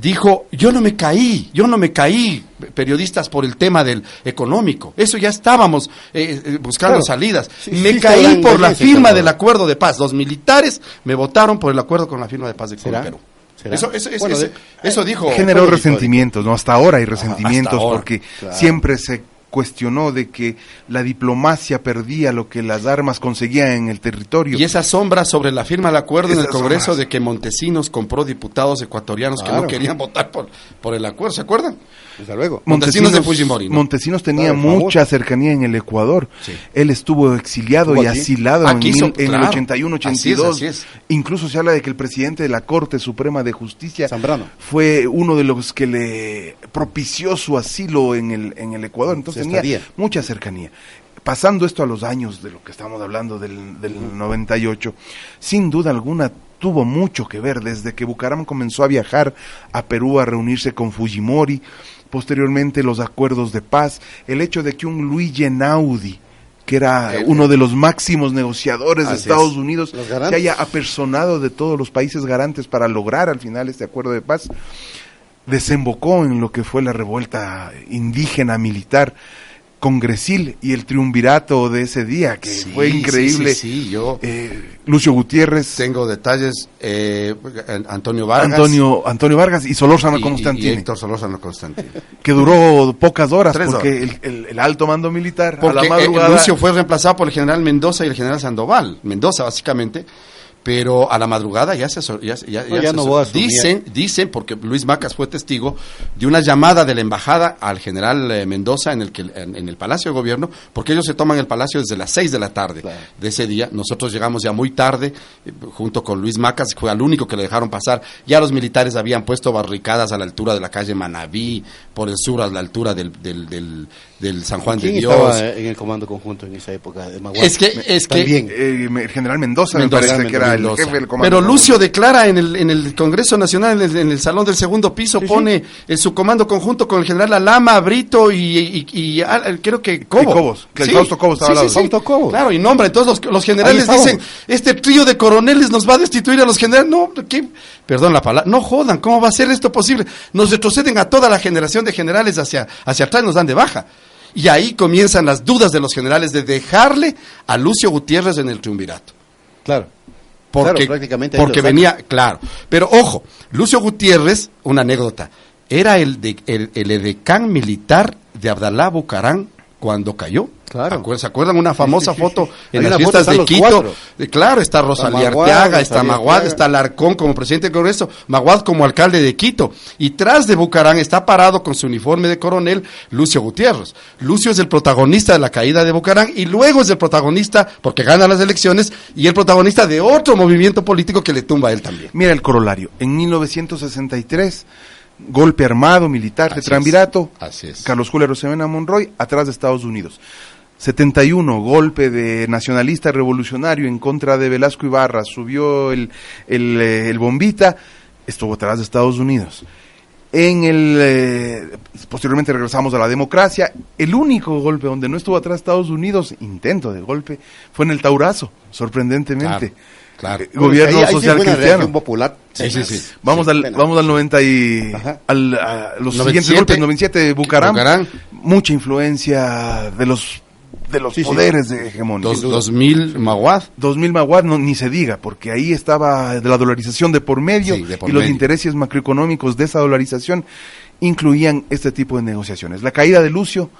dijo, yo no me caí, yo no me caí, periodistas, por el tema del económico. Eso ya estábamos eh, eh, buscando Claro. salidas. Sí, me sí, caí por la firma del acuerdo de paz. Los militares me votaron por el acuerdo con la firma de paz de ¿Será? Perú. ¿Será? Eso, eso, eso, Bueno, eso- dijo. generó resentimientos, ¿no? Hasta ahora hay resentimientos ahora, porque claro. siempre se cuestionó de que la diplomacia perdía lo que las armas conseguían en el territorio. Y esa sombra sobre la firma del acuerdo en el Congreso sombras. de que Montesinos compró diputados ecuatorianos que no querían votar por, por el acuerdo, ¿se acuerdan? Desde luego. Montesinos de Fujimori, ¿no? Montesinos tenía Claro, mucha cercanía en el Ecuador. Sí. Él estuvo exiliado Estuvo y aquí. asilado Aquí en, hizo- mil- en claro. el 81, Así es, 82. así es. Incluso se habla de que el presidente de la Corte Suprema de Justicia Zambrano. fue uno de los que le propició su asilo en el, en el Ecuador. Entonces tenía mucha cercanía. Pasando esto a los años de lo que estamos hablando del, del 98, sin duda alguna tuvo mucho que ver desde que Bucaram comenzó a viajar a Perú a reunirse con Fujimori, posteriormente los acuerdos de paz, el hecho de que un Luigi Einaudi, que era uno de los máximos negociadores de Estados es. Unidos, se haya apersonado de todos los países garantes para lograr al final este acuerdo de paz, desembocó en lo que fue la revuelta indígena militar congresil y el triunvirato de ese día, que Sí, fue increíble. sí, sí, yo Eh, Lucio Gutiérrez, tengo detalles, eh, Antonio Vargas. Antonio, Antonio Vargas y Solórzano Y Héctor Solórzano Constantini. que duró pocas horas porque el, el- el alto mando militar a Porque la eh, madrugada Lucio fue reemplazado por el general Mendoza y el general Sandoval. Mendoza, básicamente. Pero a la madrugada ya se... Ya, ya, No, ya ya se no dicen, dicen, porque Luis Macas fue testigo de una llamada de la embajada al general eh, Mendoza en el, que, en, en el Palacio de Gobierno, porque ellos se toman el Palacio desde las 6 de la tarde Claro. de ese día. Nosotros llegamos ya muy tarde, eh, junto con Luis Macas, fue al único que le dejaron pasar. Ya los militares habían puesto barricadas a la altura de la calle Manabí, por el sur a la altura del, del, del, del San Juan de ¿Quién Dios. estaba en el comando conjunto en esa época? De Maguad? Es que, es que También. eh, el general Mendoza, Mendoza, me parece que era Mendoza. el jefe del comando. Pero Lucio declara en el, en el Congreso Nacional, en el, en el salón del segundo piso, Sí, sí. pone en su comando conjunto con el general Alama, Brito y, y- y- ah, creo que Cobo. Y Cobos, que el Fausto Cobos estaba al lado. Fausto Cobos. Claro, y nombra. Entonces los, los generales dicen, este trío de coroneles nos va a destituir a los generales. No, ¿qué? Perdón la palabra. No jodan, ¿cómo va a ser esto posible? Nos retroceden a toda la generación de generales hacia, hacia atrás, nos dan de baja. Y ahí comienzan las dudas de los generales de dejarle a Lucio Gutiérrez en el triunvirato. Claro. Porque, Claro, prácticamente porque venía, claro. Pero ojo, Lucio Gutiérrez, una anécdota, era el, de, el, el edecán militar de Abdalá Bucarán cuando cayó. Claro. ¿Se acuerdan una famosa foto en las fiestas de Quito? cuatro. Eh, Claro, está Rosalía Maguad, Arteaga, está Maguad, está Alarcón como presidente del Congreso, Maguad como alcalde de Quito. Y tras de Bucarán está parado con su uniforme de coronel Lucio Gutiérrez. Lucio es el protagonista de la caída de Bucarán y luego es el protagonista, porque gana las elecciones, y el protagonista de otro movimiento político que le tumba a él también. Mira el corolario. En 1963, golpe armado militar de Así. Triunvirato, Así es. Carlos Julio Rosemena Monroy, atrás de Estados Unidos. 71, golpe de nacionalista revolucionario en contra de Velasco Ibarra, subió el, el, eh, el bombita, estuvo atrás de Estados Unidos. En el, eh, posteriormente regresamos a la democracia. El único golpe donde no estuvo atrás Estados Unidos, intento de golpe, fue en el Taurazo, sorprendentemente. Claro. Eh, Gobierno Ahí- ahí sí social cristiano. popular. Sí, sí, sí. Vamos al, vamos al 90 y al, a los 97. siguientes golpes, 97 de Bucaram, Bucaram. mucha influencia de los de los Sí, sí. poderes de hegemonía. Dos- 2000 Maguad. 2000 Maguad no, ni se diga, porque ahí estaba la dolarización de por medio Sí, de por y los intereses macroeconómicos de esa dolarización incluían este tipo de negociaciones. La caída de Lucio,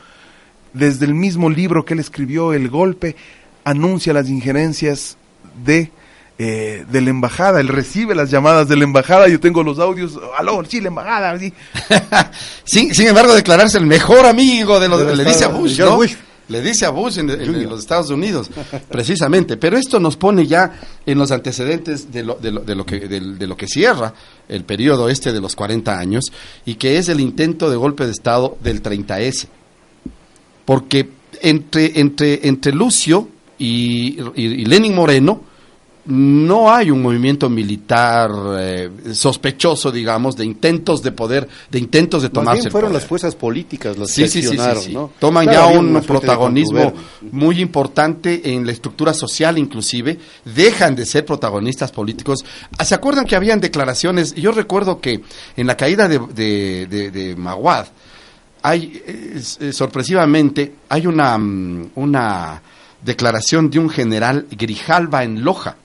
desde el mismo libro que él escribió, El Golpe, anuncia las injerencias de, eh, de la embajada. Él recibe las llamadas de la embajada. Yo tengo los audios. Aló, sí, la embajada. sí. Sin, sin embargo, declararse el mejor amigo de los, Del le dice a Bush, ¿no? Bush. Le dice a Bush en, en- en los Estados Unidos, precisamente. Pero esto nos pone ya en los antecedentes de lo, de lo, de lo que, de lo que cierra el periodo este de los 40 años y que es el intento de golpe de Estado del 30S. Porque entre, entre, entre Lucio y, y- y Lenin Moreno, no hay un movimiento militar eh, sospechoso, digamos, de intentos de poder, de intentos de Más tomarse el fueron poder. las fuerzas políticas las Sí, que sí, sí, sí, accionaron, sí. ¿no? Toman Claro, ya un protagonismo muy importante en la estructura social, inclusive. Dejan de ser protagonistas políticos. Ah, ¿Se acuerdan que habían declaraciones? Yo recuerdo que en la caída de, de, de- de Maguad, hay, eh, eh, sorpresivamente, hay una, mm, una declaración de un general Grijalva en Loja.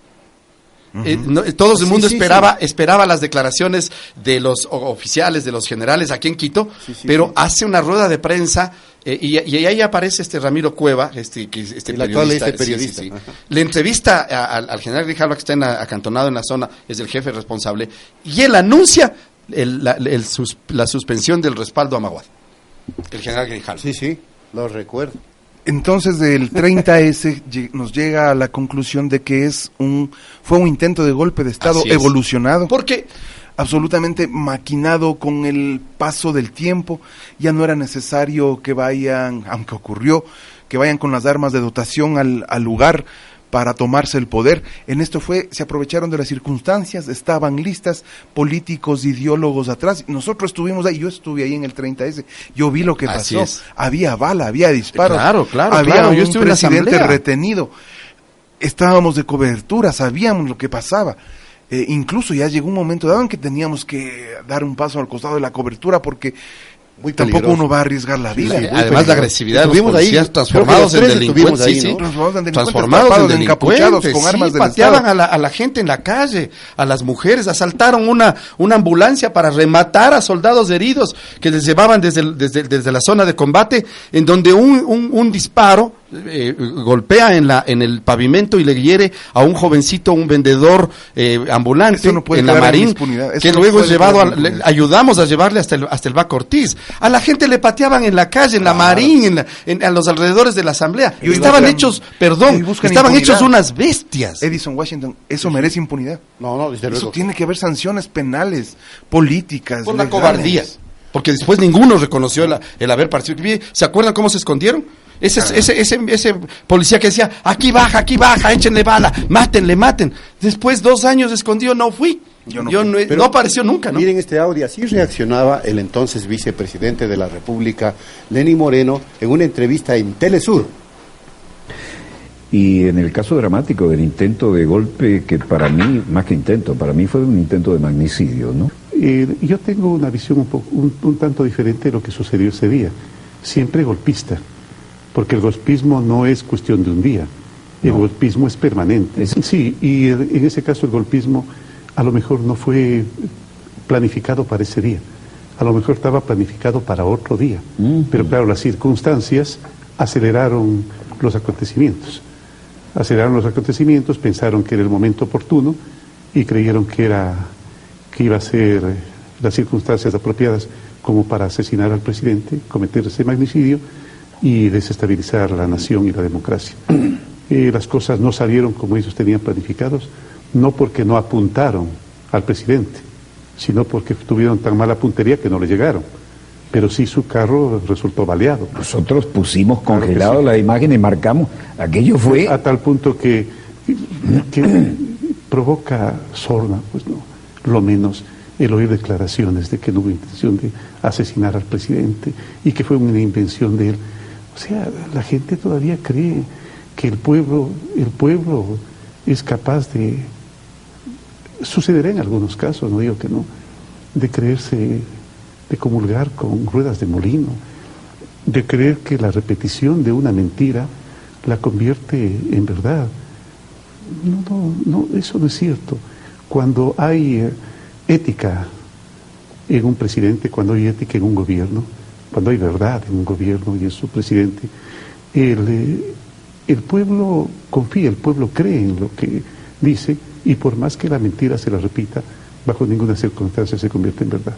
Eh, no, todo el mundo sí, esperaba esperaba las declaraciones de los oficiales, de los generales aquí en Quito, pero hace una rueda de prensa eh, y, y ahí aparece este Ramiro Cueva, este, que este El periodista. este periodista. Le entrevista a- al- al general Grijalva que está en acantonado en la zona, es el jefe responsable, y él anuncia el- la, el sus- la suspensión del respaldo a Maguad. El general Grijalva. Sí, sí, lo recuerdo. Entonces el 30S lle- nos llega a la conclusión de que es un fue un intento de golpe de Estado es. evolucionado. Porque absolutamente maquinado con el paso del tiempo, ya no era necesario que vayan, aunque ocurrió, que vayan con las armas de dotación al, al lugar para tomarse el poder. En esto fue, se aprovecharon de las circunstancias, estaban listas, políticos, ideólogos atrás. Nosotros estuvimos ahí, yo estuve ahí en el 30S, yo vi lo que Así pasó. es. Había bala, había disparos, Claro, claro, había claro, yo un en presidente retenido. Estábamos de cobertura, sabíamos lo que pasaba. Eh, incluso ya llegó un momento dado en que teníamos que dar un paso al costado de la cobertura porque tampoco peligroso. uno va a arriesgar la Sí, vida. sí, Además, la agresividad de los ahí, policías que transformados en delincuentes. ahí, sí, sí. ¿no? Transformados en delincuentes, Transformados en encapuchados, con sí, armas del pateaban Estado. a la, a la gente en la calle, a las mujeres, asaltaron una, una ambulancia para rematar a soldados heridos que les llevaban desde, el- desde, desde la zona de combate, en donde un, un, un disparo eh, golpea en, la, en el pavimento y le hiere a un jovencito, un vendedor eh, ambulante no en la en Marín, que no luego es llevado, a- le- ayudamos a llevarle hasta el, hasta el Baco Ortiz. A la gente le pateaban en la calle, en la Marín, en, la- en- a los alrededores de la asamblea. Y estaban buscan- hechos, perdón, estaban impunidad. hechos unas bestias. Edison Washington, eso merece impunidad. No, no, desde Eso luego. tiene que haber sanciones penales, políticas. Por la legales. cobardía. Porque después ninguno reconoció la- el haber participado. ¿Se acuerdan cómo se escondieron? Ese, ese, ese, ese policía que decía, aquí baja, aquí baja, échenle bala, mátenle, maten. Después, dos años escondido, no fui. Yo no, Pero no apareció nunca, ¿no? Miren este audio, así reaccionaba el entonces vicepresidente de la República, Lenny Moreno, en una entrevista en Telesur. Y en el caso dramático del intento de golpe, que para mí, más que intento, para mí fue un intento de magnicidio, ¿no? Eh, yo tengo una visión un, poco, un, un tanto diferente de lo que sucedió ese día. Siempre golpista, porque el golpismo no es cuestión de un día, el golpismo es permanente. Sí, y en ese caso el golpismo a lo mejor no fue planificado para ese día, a lo mejor estaba planificado para otro día, pero claro, las circunstancias aceleraron los acontecimientos. Aceleraron los acontecimientos, pensaron que era el momento oportuno y creyeron que era que iba a ser eh, las circunstancias apropiadas como para asesinar al presidente, cometer ese magnicidio y desestabilizar la nación y la democracia. Eh, las cosas no salieron como ellos tenían planificados, no porque no apuntaron al presidente, sino porque tuvieron tan mala puntería que no le llegaron. pero sí su carro resultó baleado. Nosotros pusimos congelado la imagen y marcamos. Aquello fue. A tal punto que, que provoca sorna, pues no, lo menos el oír declaraciones de que no hubo intención de asesinar al presidente y que fue una invención de él. Sea, la gente todavía cree que el pueblo, el pueblo es capaz de, sucederá en algunos casos, no digo que no, de creerse, de comulgar con ruedas de molino, de creer que la repetición de una mentira la convierte en verdad. No, no, no, eso no es cierto. Cuando hay eh, ética en un presidente, cuando hay ética en un gobierno, cuando hay verdad en un gobierno y en su presidente, el, eh, el pueblo confía, el pueblo cree en lo que dice y por más que la mentira se la repita, bajo ninguna circunstancia se convierte en verdad.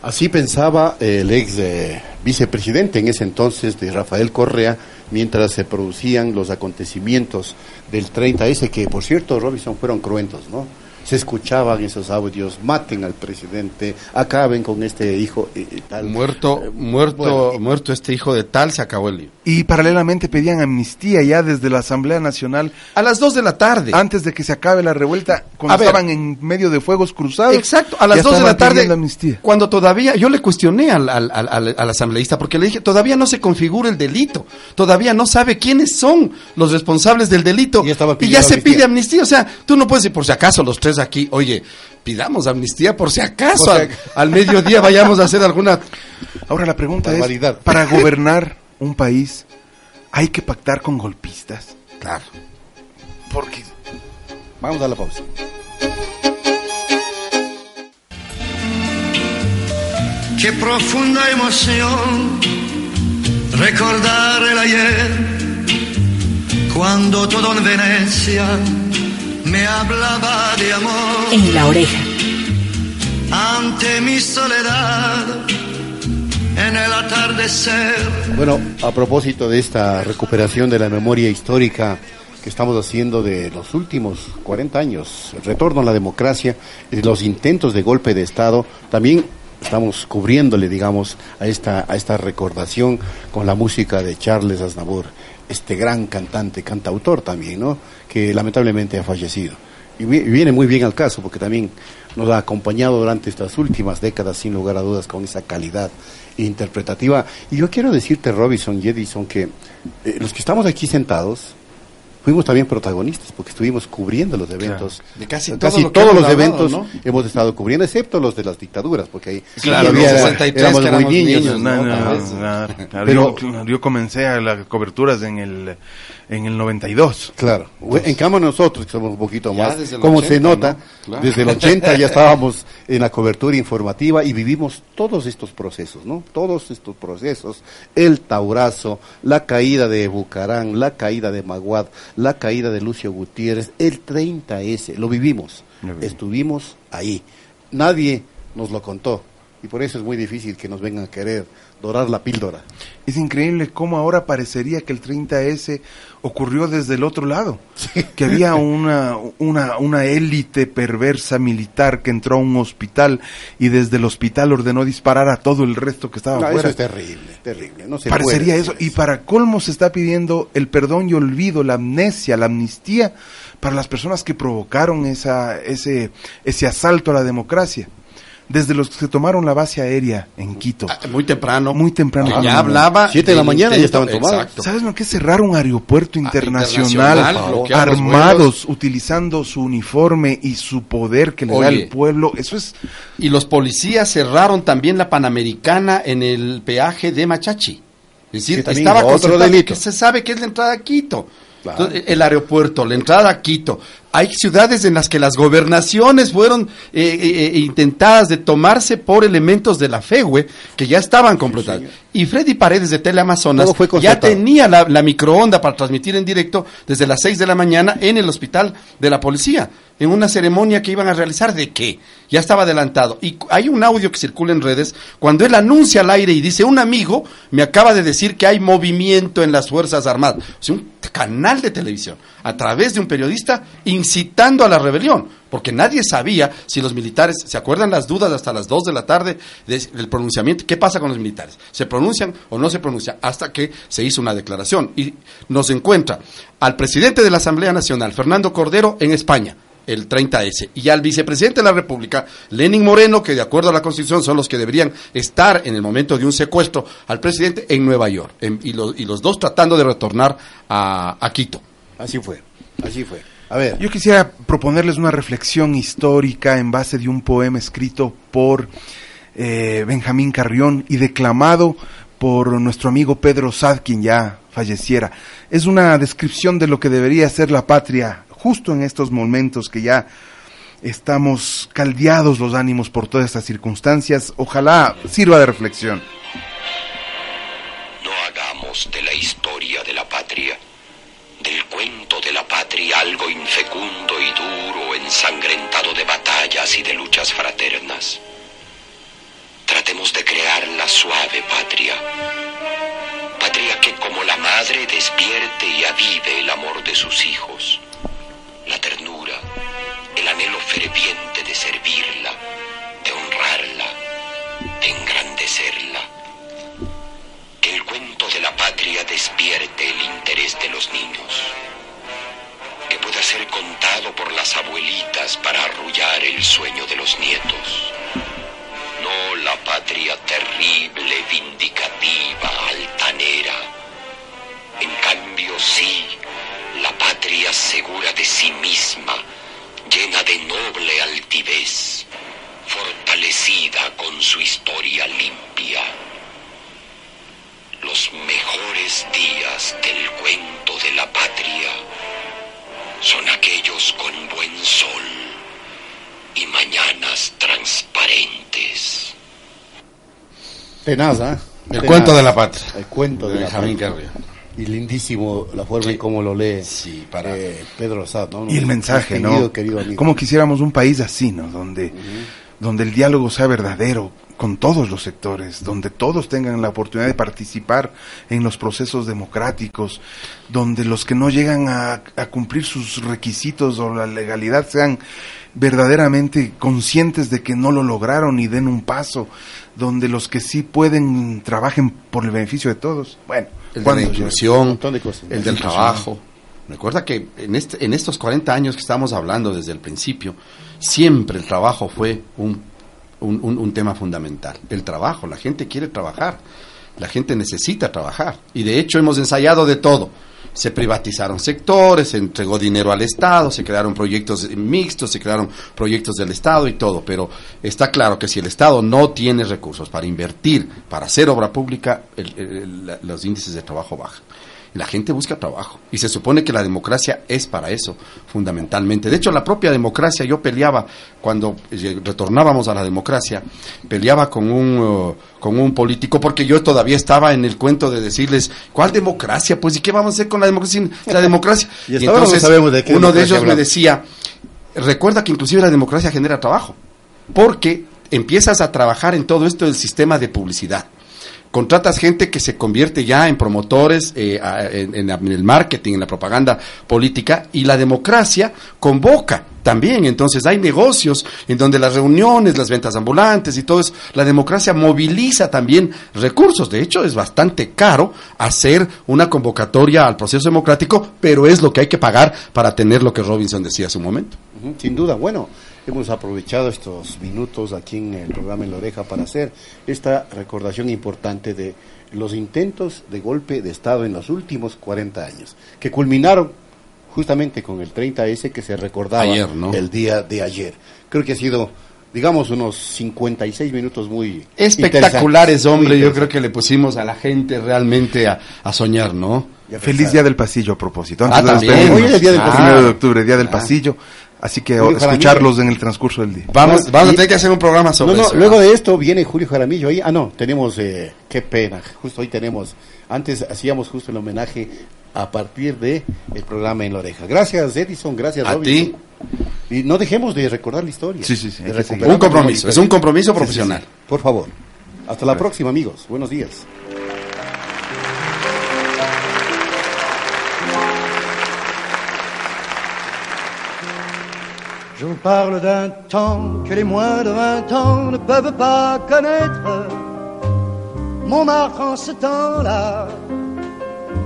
Así pensaba el ex eh, vicepresidente en ese entonces de Rafael Correa mientras se producían los acontecimientos del 30S, que por cierto, Robinson, fueron cruentos, ¿no? Se escuchaban esos audios, maten al presidente, acaben con este hijo y, y tal. Muerto, Eh, muerto, bueno, muerto este hijo de tal, se acabó el lío. Y paralelamente pedían amnistía ya desde la Asamblea Nacional. A las 2 de la tarde. Antes de que se acabe la revuelta, cuando A ver. estaban en medio de fuegos cruzados. Exacto, a las ya 2 de la tarde, amnistía. cuando todavía, yo le cuestioné al, al, al, al- asambleísta, porque le dije, todavía no se configura el delito, todavía no sabe quiénes son los responsables del delito, y, ya pidiendo se amnistía. pide amnistía, o sea, tú no puedes decir, por si acaso, los tres aquí, oye, pidamos amnistía por si acaso, Por si al, al mediodía vayamos a hacer alguna... Ahora la pregunta Barbaridad. es, para gobernar un país, ¿hay que pactar con golpistas? Claro. Porque... Vamos a la pausa. Qué profunda emoción recordar el ayer, cuando todo en Venecia me hablaba de amor. En la oreja. Ante mi soledad, en el atardecer. Bueno, a propósito de esta recuperación de la memoria histórica que estamos haciendo de los últimos 40 años, el retorno a la democracia, y los intentos de golpe de Estado, también estamos cubriéndole, digamos, a esta, a esta recordación con la música de Charles Aznavour, este gran cantante, cantautor también, ¿no? Que lamentablemente ha fallecido. Y vi- y viene muy bien al caso, porque también nos ha acompañado durante estas últimas décadas, sin lugar a dudas, con esa calidad interpretativa. Y yo quiero decirte, Robinson y Edison, que eh, los que estamos aquí sentados, fuimos también protagonistas, porque estuvimos cubriendo los eventos. De casi todo Casi lo que todos los hablado, eventos ¿no? hemos estado cubriendo, excepto los de las dictaduras, porque ahí Claro, los era- 63 éramos que muy niños. niños, no, ¿no? no, Tal vez. claro, claro. Pero, yo, yo comencé a las coberturas en el, en el 92. Claro. En cambio nosotros, que somos un poquito más, como 80, se nota, ¿no? Claro. desde el 80 ya estábamos en la cobertura informativa y vivimos todos estos procesos, ¿no? Todos estos procesos, el Taurazo, la caída de Bucarán, la caída de Maguad, la caída de Lucio Gutiérrez, el 30S, lo vivimos, estuvimos ahí. Nadie nos lo contó. Y por eso es muy difícil que nos vengan a querer dorar la píldora. Es increíble cómo ahora parecería que el 30S ocurrió desde el otro lado. Que había una, una, una élite perversa militar que entró a un hospital y desde el hospital ordenó disparar a todo el resto que estaba No, eso es terrible, terrible. No se Parecería puede eso. Y para colmo se está pidiendo el perdón y olvido, la amnesia, la amnistía para las personas que provocaron esa, ese, ese asalto a la democracia. Desde los que se tomaron la base aérea en Quito. muy temprano. Muy temprano. Ya hablaba Siete de la mañana ya intento- estaban tomados. exacto. ¿Sabes lo que es cerrar un aeropuerto internacional, internacional, armados, utilizando su uniforme y su poder que le da el pueblo? Eso es Y los policías cerraron también la Panamericana en el peaje de Machachi. Es decir, estaba otro delito. que se sabe que es la entrada a Quito. Entonces, el aeropuerto, la entrada a Quito. Hay ciudades en las que las gobernaciones fueron eh, eh, eh, intentadas de tomarse por elementos de la FEUE que ya estaban completadas. y Freddy Paredes de Teleamazonas fue ya tenía la, la microonda para transmitir en directo desde las 6 de la mañana en el hospital de la policía, en una ceremonia que iban a realizar de qué. Ya estaba adelantado. Y hay un audio que circula en redes cuando él anuncia al aire y dice, un amigo me acaba de decir que hay movimiento en las Fuerzas Armadas. O sea, un canal de televisión, a través de un periodista, incitando a la rebelión, porque nadie sabía si los militares, ¿se acuerdan las dudas hasta las 2 de la tarde de- del pronunciamiento? ¿Qué pasa con los militares? ¿Se pronuncian o no se pronuncian? Hasta que se hizo una declaración y nos encuentra al presidente de la Asamblea Nacional, Fernando Cordero, en España el 30S, y al vicepresidente de la República, Lenin Moreno, que de acuerdo a la Constitución son los que deberían estar en el momento de un secuestro al presidente en Nueva York, en- y, lo- y los dos tratando de retornar a, a Quito. Así fue, así fue. A ver. Yo quisiera proponerles una reflexión histórica en base de un poema escrito por eh, Benjamín Carrión y declamado por nuestro amigo Pedro Sad, quien ya falleciera. Es una descripción de lo que debería ser la patria justo en estos momentos que ya estamos caldeados los ánimos por todas estas circunstancias. Ojalá sirva de reflexión. El sueño de los nietos. No la patria terrible, vindicativa, altanera. En cambio, sí, la patria segura de sí misma, llena de noble altivez, fortalecida con su historia limpia. Los mejores días del cuento de la patria son aquellos con buen sol y mañanas transparentes. Tenaz, ¿ah? El Tenaz. cuento de la patria. El cuento de, De la patria. Y lindísimo la forma en cómo lo lee eh, Pedro Sad, ¿no? Y el mensaje, Querido, ¿no? querido amigo. Como quisiéramos un país así, ¿no? Donde, donde el diálogo sea verdadero con todos los sectores, donde todos tengan la oportunidad de participar en los procesos democráticos, donde los que no llegan a, a cumplir sus requisitos o la legalidad sean verdaderamente conscientes de que no lo lograron y den un paso, donde los que sí pueden trabajen por el beneficio de todos. Bueno, el de la inclusión, de cosas. el del Inclusión. trabajo. Recuerda que en, este, en estos 40 años que estamos hablando desde el principio, siempre el trabajo fue un, un, un- tema fundamental. El trabajo, la gente quiere trabajar, la gente necesita trabajar. Y de hecho hemos ensayado de todo. Se privatizaron sectores, se entregó dinero al Estado, se crearon proyectos mixtos, se crearon proyectos del Estado y todo, pero está claro que si el Estado no tiene recursos para invertir, para hacer obra pública, el- los índices de trabajo bajan. La gente busca trabajo y se supone que la democracia es para eso, fundamentalmente. De hecho, la propia democracia, yo peleaba cuando eh, retornábamos a la democracia, peleaba con un, uh, con un político porque yo todavía estaba en el cuento de decirles, ¿cuál democracia? Pues, ¿y qué vamos a hacer con la democracia? La democracia. Y ahora no sabemos de qué uno de ellos me decía, recuerda que inclusive la democracia genera trabajo, porque empiezas a trabajar en todo esto del sistema de publicidad contratas gente que se convierte ya en promotores eh, en, en el marketing, en la propaganda política, y la democracia convoca también. Entonces hay negocios en donde las reuniones, las ventas ambulantes y todo eso, la democracia moviliza también recursos. De hecho, es bastante caro hacer una convocatoria al proceso democrático, pero es lo que hay que pagar para tener lo que Robinson decía hace un momento. Sin duda, bueno, hemos aprovechado estos minutos aquí en el programa En la Oreja para hacer esta recordación importante de los intentos de golpe de Estado en los últimos 40 años, que culminaron justamente con el 30S que se recordaba Ayer, ¿no? el día de ayer. Creo que ha sido, digamos, unos 56 minutos muy Espectaculares, muy hombre. Yo creo que le pusimos a la gente realmente a, a soñar, ¿no? Feliz Día del Pasillo a propósito. Ah, Antes de también. Hoy es el Día del el Pasillo. primero de octubre, Día del Ah. Pasillo. Así que Julio escucharlos Jaramillo. en el transcurso del día. Vamos, vamos a y- tener que hacer un programa sobre no, no, eso. luego de esto viene Julio Jaramillo ahí. Ah, no, tenemos, eh, qué pena, justo hoy tenemos, antes hacíamos justo el homenaje a partir de el programa En la Oreja. Gracias Edison, gracias A Robinson. Y no dejemos de recordar la historia. Sí, sí, sí, De Un compromiso, es un compromiso histórica. Sí, sí, sí. profesional. Por favor. Hasta la próxima, amigos. Buenos días. Je vous parle d'un temps que les moins de vingt ans ne peuvent pas connaître. Montmartre en ce temps-là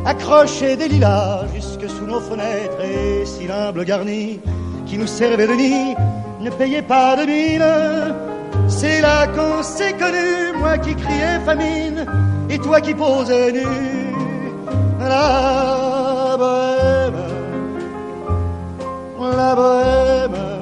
accrochait des lilas jusque sous nos fenêtres et si l'humble garni qui nous servait de nid ne payait pas de mine. C'est là qu'on s'est connu, moi qui criais famine et toi qui posais nu. La bohème, la bohème,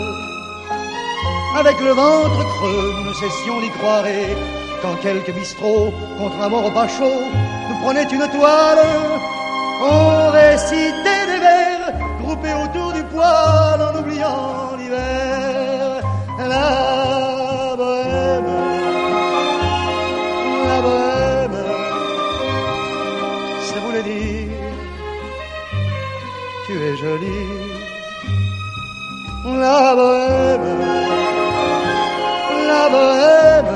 avec le ventre creux, nous ne cessions d'y croire. Et quand quelques bistrots, mort au chaud, nous prenaient une toile, on récitait des vers groupés autour du poêle en oubliant l'hiver. La bohème, la bohème, ça voulait dire tu es jolie. La bohème, bohème,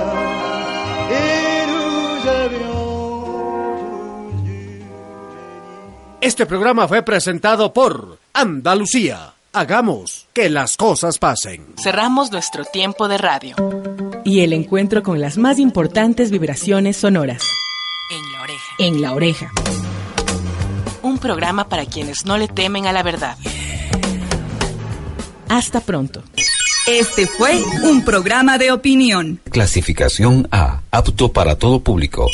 et nous avions Este programa fue presentado por Andalucía. Hagamos que las cosas pasen. Cerramos nuestro tiempo de radio. Y el encuentro con las más importantes vibraciones sonoras. En la oreja. En la oreja. Un programa para quienes no le temen a la verdad. Hasta pronto. Este fue un programa de opinión. Clasificación A, apto para todo público.